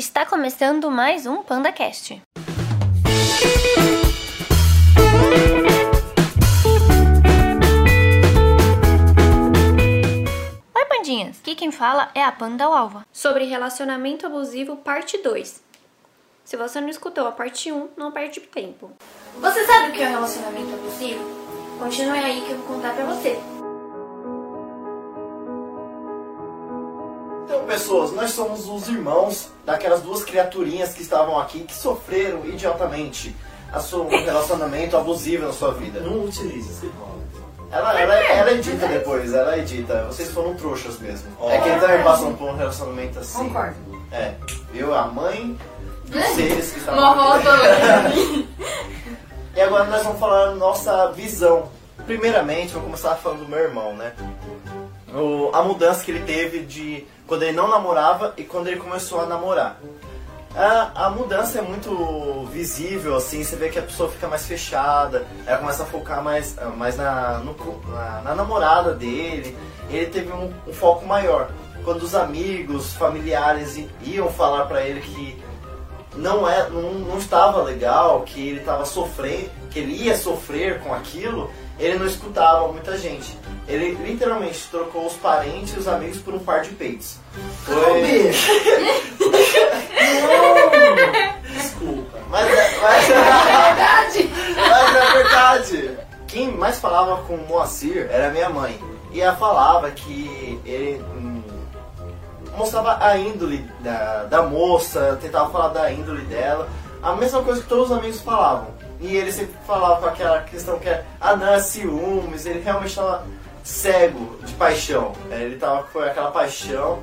Está começando mais um PandaCast. Oi, pandinhas! Aqui quem fala é a Panda Alva. sobre relacionamento abusivo, parte 2. Se você não escutou a parte 1, não perde tempo. Você sabe o que é um relacionamento abusivo? Continue aí que eu vou contar pra você. Então, pessoas, nós somos os irmãos daquelas duas criaturinhas que estavam aqui que sofreram idiotamente a seu relacionamento abusivo na sua vida. Não utilize esse nome. Ela, ela, ela edita depois, ela edita. Vocês foram trouxas mesmo. É que ele também passou por um relacionamento assim. Concordo. É. Eu, a mãe dos seres que estavam Uma aqui. E agora nós vamos falar a nossa visão. Primeiramente, vou começar falando do meu irmão, né? O- a mudança que ele teve de quando ele não namorava e quando ele começou a namorar. A, a mudança é muito visível, assim, você vê que a pessoa fica mais fechada, ela começa a focar mais, mais na, no na, na namorada dele, ele teve um, um foco maior. Quando os amigos, familiares iam falar pra ele que não, é, não, não estava legal, que ele estava sofrendo, que ele ia sofrer com aquilo, ele não escutava muita gente. Ele literalmente trocou os parentes e os amigos por um par de peitos. Foi... Desculpa. Mas, é- mas, Verdade. mas é verdade. Quem mais falava com o Moacir era minha mãe. E ela falava que ele hum, mostrava a índole da, da moça, tentava falar da índole dela. A mesma coisa que todos os amigos falavam. E ele sempre falava com aquela questão que é, ah não, é ciúmes, ele realmente estava cego de paixão. É, Ele tava com aquela paixão.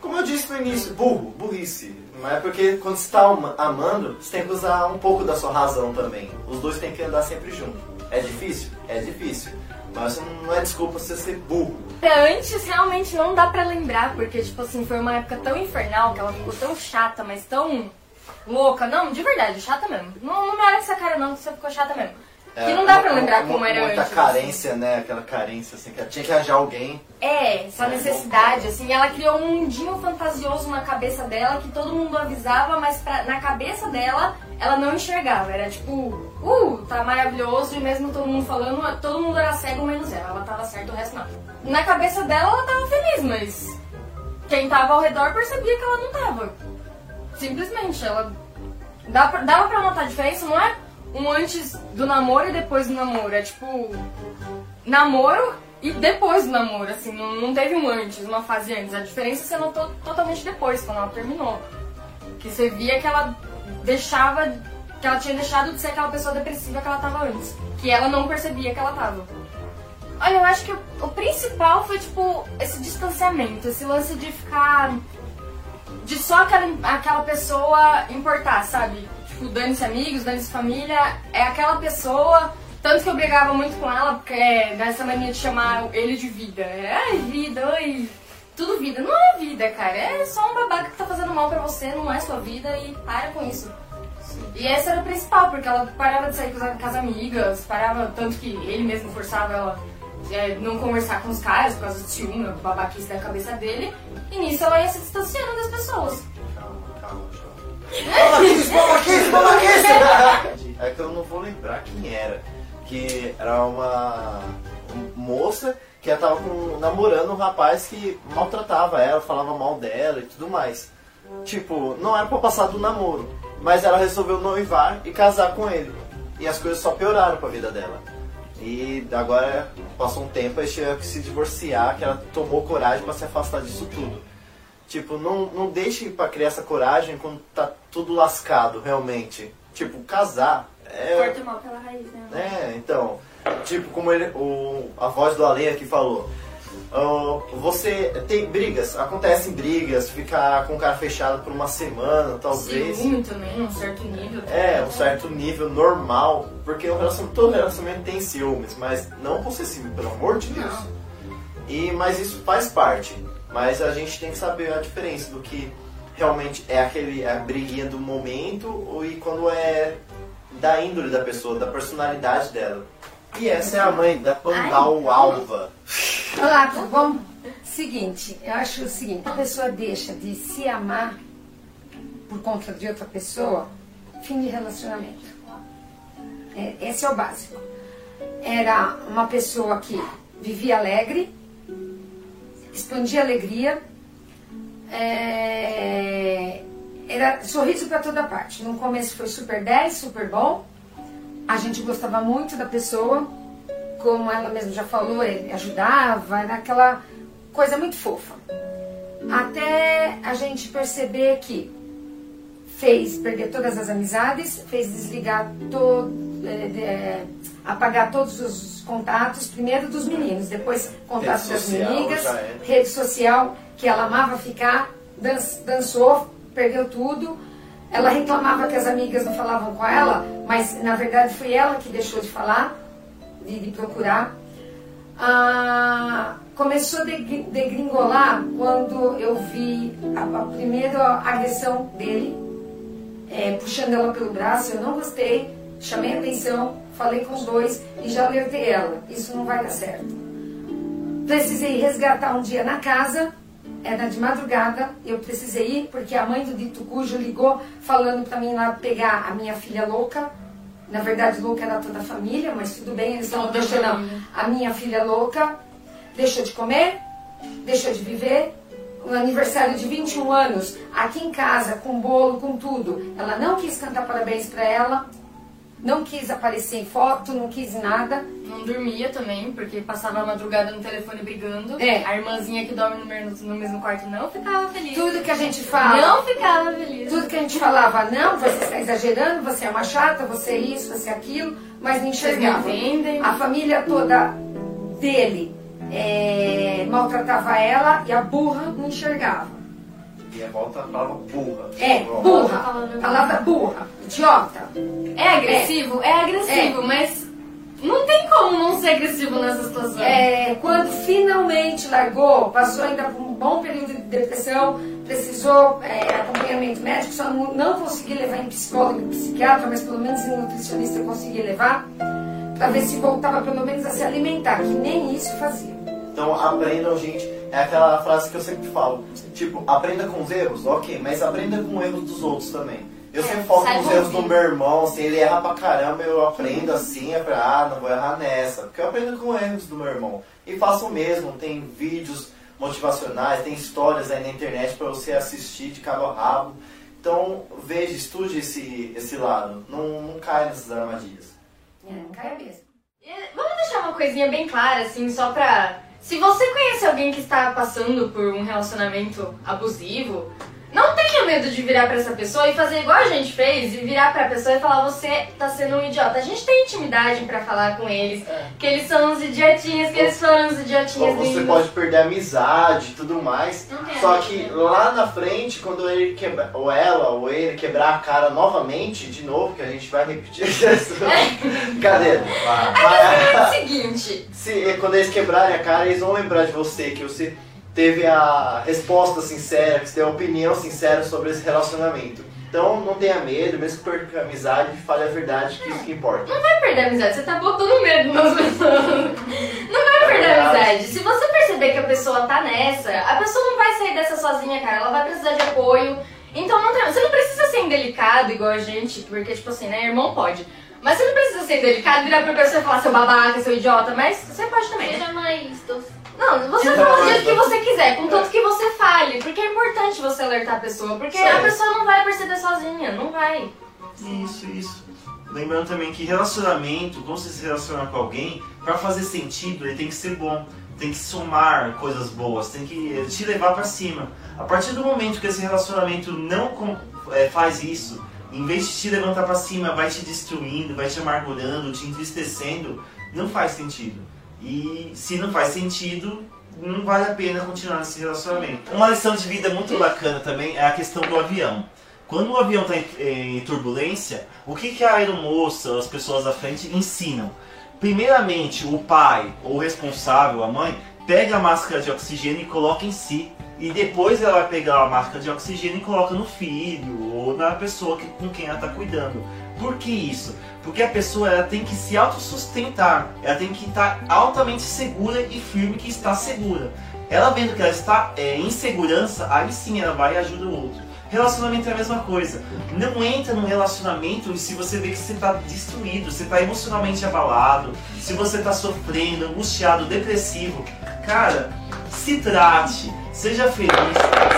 Como eu disse no início, burro, burrice. Mas é porque quando você ama- amando, você tem que usar um pouco da sua razão também. Os dois têm que andar sempre junto. É difícil? É difícil. Mas não é desculpa você ser burro. Antes realmente não dá pra lembrar, porque, tipo assim, foi uma época tão infernal que ela ficou tão chata, mas tão louca. Não, de verdade, chata mesmo. Não, não me olha com essa cara não, que você ficou chata mesmo. que não dá pra É, uma- lembrar uma- como era Muita antes. carência, né? Aquela carência, assim, que tinha que arranjar alguém. É, essa necessidade, assim, ela criou um mundinho fantasioso na cabeça dela que todo mundo avisava, mas pra- na cabeça dela ela não enxergava. Era tipo, uh, tá maravilhoso, e mesmo todo mundo falando, todo mundo era cego menos ela. Ela tava certa, o resto não. Na cabeça dela ela tava feliz, mas quem tava ao redor percebia que ela não tava. Simplesmente, ela. Dá pra- dava pra notar a diferença, não é um antes do namoro e depois do namoro. É tipo namoro e depois do namoro, assim, não, não teve um antes, uma fase antes. A diferença você notou totalmente depois, quando ela terminou. Que você via que ela deixava, que ela tinha deixado de ser aquela pessoa depressiva que ela tava antes. Que ela não percebia que ela tava. Olha, eu acho que o, o principal foi, tipo, esse distanciamento, esse lance de ficar. de só aquela, aquela pessoa importar, sabe? Tipo, dane-se amigos, dane-se família, é aquela pessoa. Tanto que eu brigava muito com ela, porque é dessa mania de chamar ele de vida. É, ai, vida, oi. Tudo vida. Não é vida, cara. É só um babaca que tá fazendo mal pra você, não é sua vida e para com isso. E essa era o principal, porque ela parava de sair com as, amigas, parava, tanto que ele mesmo forçava ela é, não conversar com os caras por causa de ciúme, babaquice da cabeça dele. E nisso ela ia se distanciando das pessoas. Calma, calma, Babaquice, babaquice, babaquice! É que eu não vou lembrar quem era. Que era uma moça que ela tava com- namorando um rapaz que maltratava ela, falava mal dela e tudo mais. Tipo, não era pra passar do namoro, mas ela resolveu noivar e casar com ele. E as coisas só pioraram pra vida dela. E agora passou um tempo e tinha que se divorciar, que ela tomou coragem pra se afastar disso tudo. Tipo, não, não deixe pra criar essa coragem quando tá tudo lascado, realmente. Tipo, casar é. Corta o mal pela raiz, né? É, então. Tipo, como ele, o, a voz do Ale aqui falou. ó, você tem brigas, acontecem brigas, ficar com o cara fechado por uma semana, talvez. Ciúme também, um certo nível. É, um certo nível normal, porque o relacionamento, todo relacionamento tem ciúmes, mas não possessivo, pelo amor de Deus. E, mas isso faz parte. Mas a gente tem que saber a diferença do que realmente é aquele a briguinha do momento e quando é da índole da pessoa, da personalidade dela. E essa é a mãe da Pandal Alva. Olá, tudo bom? Seguinte, eu acho o seguinte, a pessoa deixa de se amar por conta de outra pessoa, fim de relacionamento. É, esse é o básico. Era uma pessoa que vivia alegre, expandia alegria, é, era sorriso para toda parte. No começo foi super 10, super bom. A gente gostava muito da pessoa, como ela mesma já falou, ele ajudava, era aquela coisa muito fofa. Até a gente perceber que fez perder todas as amizades, fez desligar todo, é, é, apagar todos os contatos, primeiro dos meninos, depois contatos das meninas, rede social, que ela amava ficar, dan dançou, perdeu tudo. Ela reclamava que as amigas não falavam com ela, mas na verdade foi ela que deixou de falar, de, de procurar. Ah, começou a degringolar quando eu vi a, a primeira agressão dele, é, puxando ela pelo braço. Eu não gostei, chamei a atenção, falei com os dois e já alertei ela. Isso não vai dar certo. Precisei resgatar um dia na casa, era de madrugada, eu precisei ir porque a mãe do dito cujo ligou falando para mim lá pegar a minha filha louca. Na verdade, louca era toda a família, mas tudo bem, eles estão deixando a minha filha louca. Deixou de comer, deixou de viver, um aniversário de 21 anos, aqui em casa, com bolo, com tudo. Ela não quis cantar parabéns para ela, não quis aparecer em foto, não quis nada. Não dormia também, porque passava a madrugada no telefone brigando. É. A irmãzinha que dorme no mesmo, no mesmo quarto não ficava feliz. Tudo que a gente fala. Não ficava feliz. Tudo que a gente falava, não, você está exagerando, você é uma chata, você é isso, você é aquilo, mas não enxergava. A família toda dele é, maltratava ela e a burra não enxergava. E a volta a palavra burra. É, burra. Palavra burra. Idiota. É agressivo? É, agressivo, mas não tem como não ser agressivo nessa situação. É, quando finalmente largou, passou ainda por um bom período de depressão, precisou é, acompanhamento médico, só não, não consegui levar em psicólogo e psiquiatra, mas pelo menos em nutricionista eu consegui levar, para ver se voltava pelo menos a se alimentar, que nem isso fazia. Então aprendam, gente. É aquela frase que eu sempre falo. Tipo, aprenda com os erros, ok, mas aprenda com os erros dos outros também. Eu sempre foco nos erros do meu irmão, assim, ele erra pra caramba, eu aprendo assim, é pra, ah, não vou errar nessa. Porque eu aprendo com os erros do meu irmão. E faço o mesmo, tem vídeos motivacionais, tem histórias aí na internet para você assistir de cabo a rabo. Então, veja, estude esse, esse lado. Não, não caia nessas armadilhas. É, não caia mesmo. Vamos deixar uma coisinha bem clara, assim, só pra se você conhece alguém que está passando por um relacionamento abusivo, medo de virar para essa pessoa e fazer igual a gente fez e virar para a pessoa e falar você tá sendo um idiota. A gente tem intimidade para falar com eles, é. que eles são uns idiotinhas, que eles foram uns idiotinhas. Ou você lindos. pode perder a amizade e tudo mais. Só que lá na frente, quando ele quebra, ou ela ou ele quebrar a cara novamente, de novo, que a gente vai repetir isso. Cadê? É, é o seguinte. Se, quando eles quebrarem a cara, eles vão lembrar de você, que você teve a resposta sincera, que você teve a opinião sincera sobre esse relacionamento. Então não tenha medo, mesmo que perca a amizade, fale a verdade, que isso que importa. Não vai perder a amizade, você tá botando medo nas pessoas. Não vai perder a amizade. Se você perceber que a pessoa tá nessa, a pessoa não vai sair dessa sozinha, cara. Ela vai precisar de apoio. Então não tem, você não precisa ser indelicado igual a gente, porque tipo assim, né, irmão pode. Mas você não precisa ser delicado, virar pra pessoa e falar seu babaca, seu idiota, mas você pode também. Seja mais doce. Não, você então, fala do jeito que você quiser, contanto que você fale. Porque é importante você alertar a pessoa. Porque a pessoa não vai perceber sozinha, não vai. Isso, isso. Lembrando também que relacionamento, quando você se relaciona com alguém, para fazer sentido, ele tem que ser bom. Tem que somar coisas boas, tem que te levar para cima. A partir do momento que esse relacionamento não é, faz isso, em vez de te levantar para cima, vai te destruindo, vai te amargurando, te entristecendo, não faz sentido. E se não faz sentido, não vale a pena continuar nesse relacionamento. Uma lição de vida muito bacana também é a questão do avião. Quando o avião está em, em, turbulência, o que, que a aeromoça, as pessoas da frente ensinam? Primeiramente, o pai ou responsável, a mãe, pega a máscara de oxigênio e coloca em si. E depois ela vai pegar a máscara de oxigênio e coloca no filho ou na pessoa que, com quem ela está cuidando. Por que isso? Porque a pessoa ela tem que se autossustentar, ela tem que estar altamente segura e firme que está segura. Ela vendo que ela está é, em segurança, aí sim ela vai e ajuda o outro. Relacionamento é a mesma coisa. Não entra num relacionamento se você vê que você está destruído, você está emocionalmente abalado, se você está sofrendo, angustiado, depressivo. Cara, se trate, seja feliz,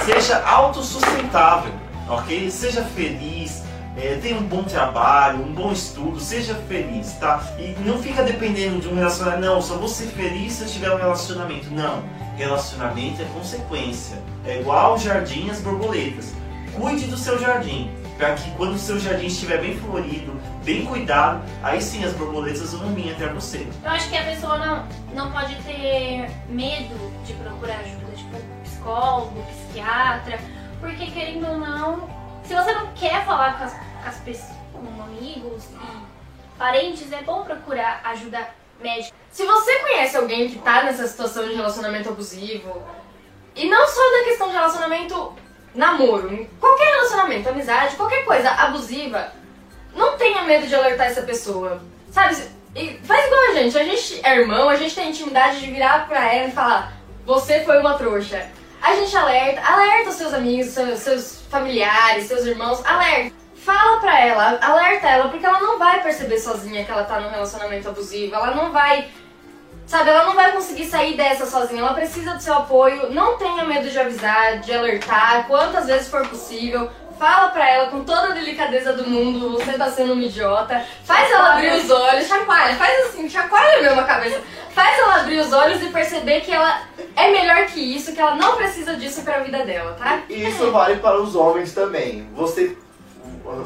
seja autossustentável, ok? Seja feliz, é, tenha um bom trabalho, um bom estudo, seja feliz, tá? E não fica dependendo de um relacionamento, não, só vou ser feliz se eu tiver um relacionamento. Não, relacionamento é consequência. É igual jardim as borboletas. Cuide do seu jardim, para que quando o seu jardim estiver bem florido, bem cuidado, aí sim as borboletas vão vir até você. Eu acho que a pessoa não, não pode ter medo de procurar ajuda, tipo psicólogo, psiquiatra, porque querendo ou não, se você não quer falar com as, com as pessoas, com amigos e parentes, é bom procurar ajuda médica. Se você conhece alguém que tá nessa situação de relacionamento abusivo, e não só da questão de relacionamento namoro, qualquer relacionamento, amizade, qualquer coisa abusiva, não tenha medo de alertar essa pessoa. Sabe? E faz igual a gente, a gente é irmão, a gente tem intimidade de virar pra ela e falar: Você foi uma trouxa. A gente alerta, alerta os seus amigos, seus, seus familiares, seus irmãos, alerta. Fala pra ela, alerta ela, porque ela não vai perceber sozinha que ela tá num relacionamento abusivo, ela não vai Sabe, ela não vai conseguir sair dessa sozinha, ela precisa do seu apoio. Não tenha medo de avisar, de alertar, quantas vezes for possível. Fala pra ela com toda a delicadeza do mundo, você tá sendo uma idiota. Faz ela abrir os olhos, chacoalha, faz assim, chacoalha mesmo a cabeça. Faz ela abrir os olhos e perceber que ela é melhor que isso, que ela não precisa disso pra vida dela, tá? E isso vale para os homens também. Você,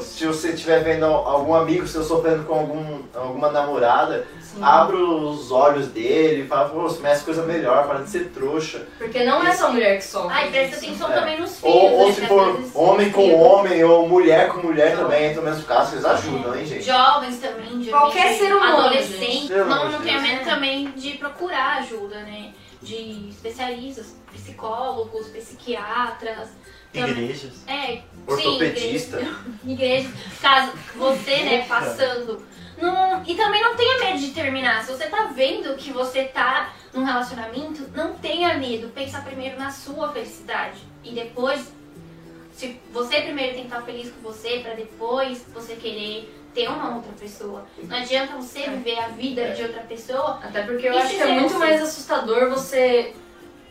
se você estiver vendo algum amigo seu sofrendo com algum, alguma namorada, abra os olhos dele, fala, pô, você merece coisa melhor, para de ser trouxa. Porque não é só mulher que sofre. Ai, presta atenção É. também nos filhos. Ou, ou né, se for homem com filho- homem, ou mulher com mulher também, entra no mesmo caso, vocês ajudam, hein, gente? Jovens também, de Qualquer ser humano, adolescente, não, não Deus. medo também de procurar ajuda, né? De especialistas, psicólogos, psiquiatras. também- Igrejas. É, Ortopedista. Sim, igreja, igreja. Caso você, né, passando. Não, e também não tenha medo de terminar. Se você tá vendo que você tá num relacionamento, não tenha medo. Pensa primeiro na sua felicidade. E depois, se você primeiro tem que estar feliz com você, pra depois você querer ter uma outra pessoa. Não adianta você viver a vida de outra pessoa. Até porque eu acho que é muito mais assustador você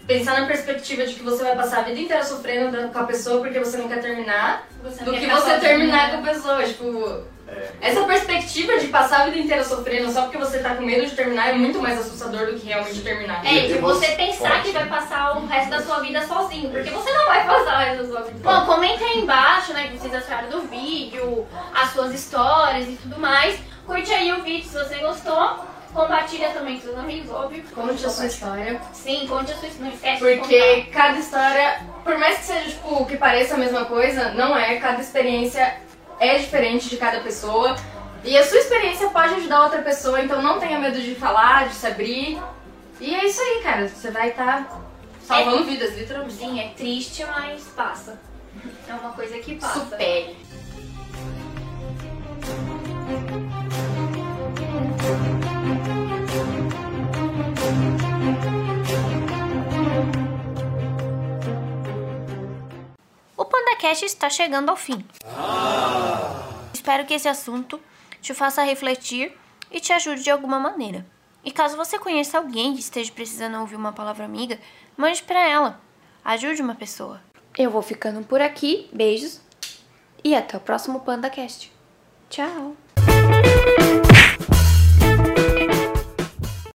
pensar na perspectiva de que você vai passar a vida inteira sofrendo com a pessoa porque você não quer terminar, Você não do quer que você terminar com a pessoa. Tipo, É. essa perspectiva de passar a vida inteira sofrendo só porque você tá com medo de terminar é muito mais assustador do que realmente terminar. É, E de você- pensar Pode. que vai passar o resto da sua vida sozinho, porque você não vai passar o resto da sua vida. Bom, comenta aí embaixo, né, o que vocês acharam do vídeo, as suas histórias e tudo mais. Curte aí o vídeo se você gostou. Compartilha também com seus amigos, óbvio. Conte a sua história. Sim, conte a sua história. Não esquece de Porque cada história, por mais que seja, tipo, que pareça a mesma coisa, não é. Cada experiência é diferente de cada pessoa. E a sua experiência pode ajudar outra pessoa, então não tenha medo de falar, de se abrir. E é isso aí, cara. Você vai estar salvando vidas, contar. literalmente. Sim, é triste, mas passa. É uma coisa que passa. Supere. O PandaCast está chegando ao fim. Espero que esse assunto te faça refletir e te ajude de alguma maneira. E caso você conheça alguém que esteja precisando ouvir uma palavra amiga, mande para ela. Ajude uma pessoa. Eu vou ficando por aqui. Beijos e até o próximo PandaCast. Tchau!